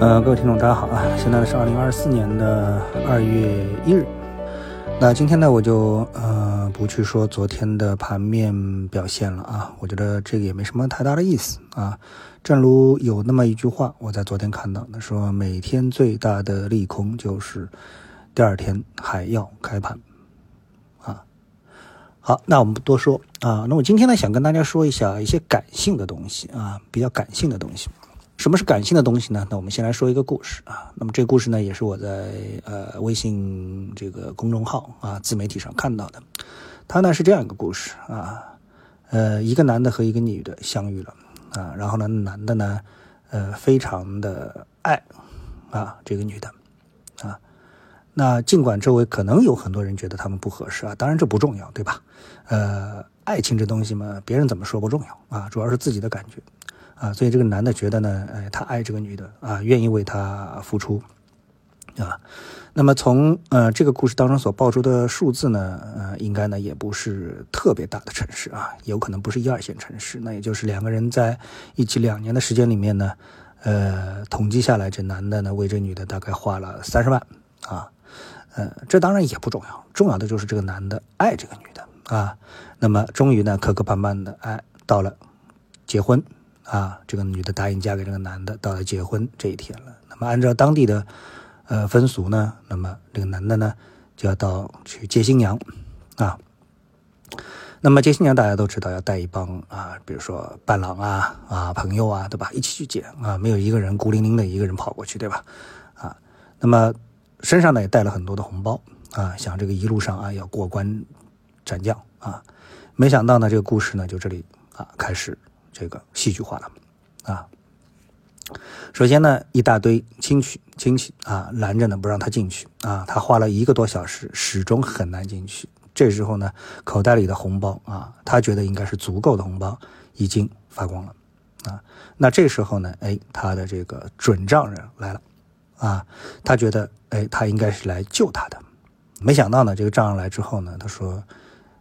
呃，各位听众，大家好啊！现在呢是二零二四年的二月一日。那今天呢，我就呃不去说昨天的盘面表现了啊，我觉得这个也没什么太大的意思啊。正如有那么一句话，我在昨天看到的，说每天最大的利空就是第二天还要开盘啊。好，那我们不多说啊。那我今天呢，想跟大家说一下一些感性的东西啊，比较感性的东西。什么是感性的东西呢？那我们先来说一个故事啊。那么这个故事呢，也是我在呃微信这个公众号啊自媒体上看到的。它呢是这样一个故事啊，呃，一个男的和一个女的相遇了啊，然后呢，男的呢，呃，非常的爱啊这个女的啊。那尽管周围可能有很多人觉得他们不合适啊，当然这不重要，对吧？呃，爱情这东西嘛，别人怎么说不重要啊，主要是自己的感觉。啊，所以这个男的觉得呢，哎，他爱这个女的啊，愿意为她付出，啊，那么从呃这个故事当中所爆出的数字呢，呃，应该呢也不是特别大的城市啊，有可能不是一二线城市，那也就是两个人在一起两年的时间里面呢，呃，统计下来，这男的呢为这女的大概花了三十万啊，呃，这当然也不重要，重要的就是这个男的爱这个女的啊，那么终于呢磕磕绊绊的哎到了结婚。啊，这个女的答应嫁给这个男的，到了结婚这一天了。那么按照当地的呃风俗呢，那么这个男的呢就要到去接新娘啊。那么接新娘大家都知道要带一帮啊，比如说伴郎啊啊朋友啊，对吧？一起去接啊，没有一个人孤零零的一个人跑过去，对吧？啊，那么身上呢也带了很多的红包啊，想这个一路上啊要过关斩将啊。没想到呢，这个故事呢就这里啊开始。这个戏剧化了，啊，首先呢，一大堆亲戚亲戚啊拦着呢，不让他进去啊，他花了一个多小时，始终很难进去。这时候呢，口袋里的红包啊，他觉得应该是足够的红包，已经发光了，啊，那这时候呢，哎，他的这个准丈人来了，啊，他觉得，哎，他应该是来救他的，没想到呢，这个丈人来之后呢，他说。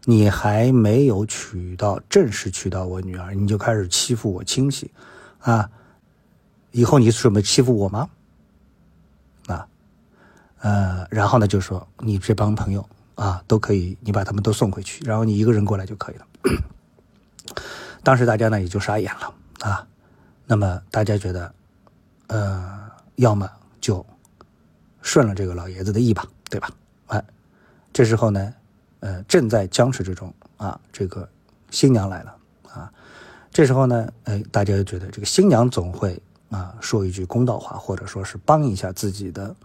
你还没有娶到正式娶到我女儿，你就开始欺负我亲戚，啊！以后你准备欺负我吗？啊，呃，然后呢，就说你这帮朋友啊，都可以，你把他们都送回去，然后你一个人过来就可以了。当时大家呢也就傻眼了啊。那么大家觉得，呃，要么就顺了这个老爷子的意吧，对吧？哎，这时候呢。呃，正在僵持之中啊，这个新娘来了啊，这时候呢，哎，大家就觉得这个新娘总会啊说一句公道话，或者说是帮一下自己的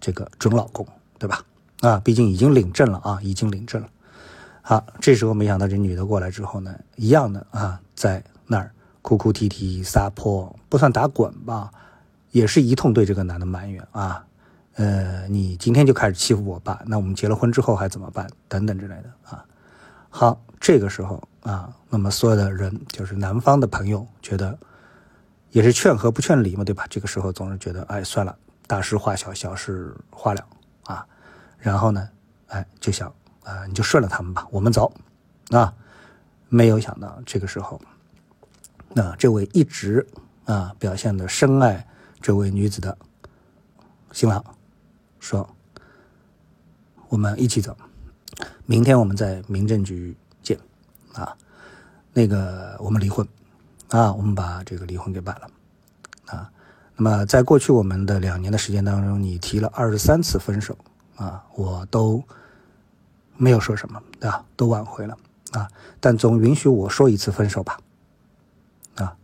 这个准老公，对吧？啊，毕竟已经领证了啊，已经领证了。好，这时候没想到这女的过来之后呢，一样的啊，在那儿哭哭啼啼撒泼，不算打滚吧，也是一通对这个男的埋怨啊。呃，你今天就开始欺负我爸，那我们结了婚之后还怎么办？等等之类的啊。好，这个时候啊，那么所有的人，就是男方的朋友，觉得也是劝和不劝离嘛，对吧？这个时候总是觉得，哎，算了，大事化小，小事化了啊。然后呢，哎，就想啊，你就顺了他们吧，我们走啊。没有想到这个时候，那这位一直啊表现的深爱这位女子的新郎。说，我们一起走，明天我们在民政局见，啊，那个我们离婚，啊，我们把这个离婚给办了，啊，那么在过去我们的两年的时间当中，你提了二十三次分手，啊，我都没有说什么，对吧？都挽回了，啊，但总允许我说一次分手吧，啊，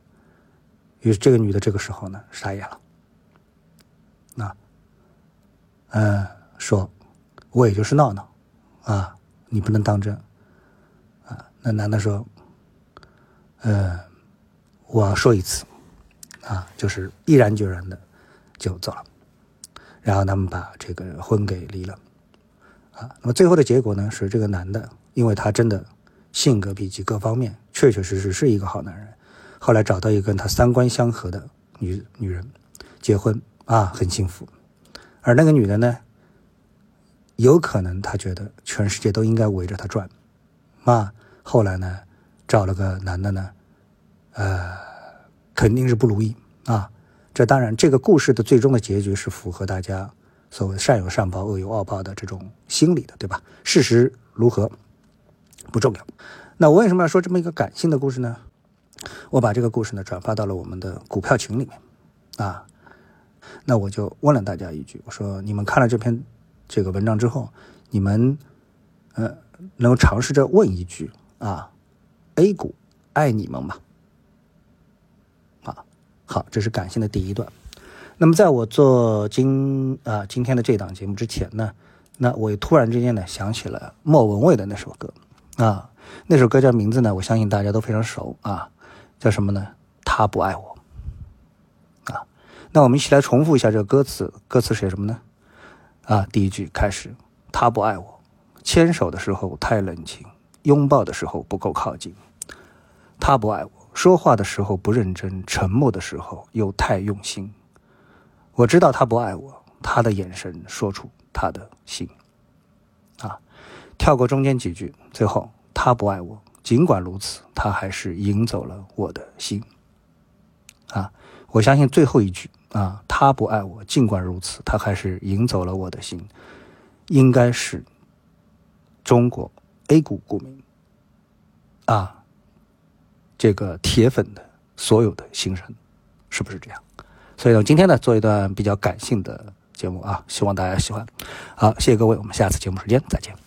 于是这个女的这个时候呢，傻眼了，啊。嗯，说，我也就是闹闹，啊，你不能当真，啊，那男的说，嗯，我说一次，啊，就是毅然决然的就走了，然后他们把这个婚给离了，啊，那么最后的结果呢，是这个男的，因为他真的性格脾气各方面确确实实是一个好男人，后来找到一个跟他三观相合的女女人，结婚啊，很幸福。而那个女的呢，有可能她觉得全世界都应该围着她转，啊，后来呢，找了个男的呢，呃，肯定是不如意啊，这当然，这个故事的最终的结局是符合大家所谓“善有善报，恶有恶报”的这种心理的，对吧？事实如何不重要。那我为什么要说这么一个感性的故事呢？我把这个故事呢转发到了我们的股票群里面啊。那我就问了大家一句：我说，你们看了这篇这个文章之后，你们呃能尝试着问一句啊：A 股爱你们吗？啊好，这是感性的第一段。那么，在我做今啊今天的这档节目之前呢，那我突然之间呢想起了莫文蔚的那首歌啊，那首歌叫名字呢，我相信大家都非常熟啊，叫什么呢？他不爱我。那我们一起来重复一下这个歌词，歌词写什么呢？啊，第一句开始，他不爱我，牵手的时候太冷清，拥抱的时候不够靠近，他不爱我。说话的时候不认真，沉默的时候又太用心。我知道他不爱我，他的眼神说出他的心。啊，跳过中间几句，最后他不爱我，尽管如此，他还是赢走了我的心。啊，我相信最后一句啊，他不爱我，尽管如此，他还是赢走了我的心，应该是中国 A 股股民啊。这个铁粉的所有的心声，是不是这样？所以呢，今天呢，做一段比较感性的节目啊，希望大家喜欢。好，谢谢各位，我们下次节目时间再见。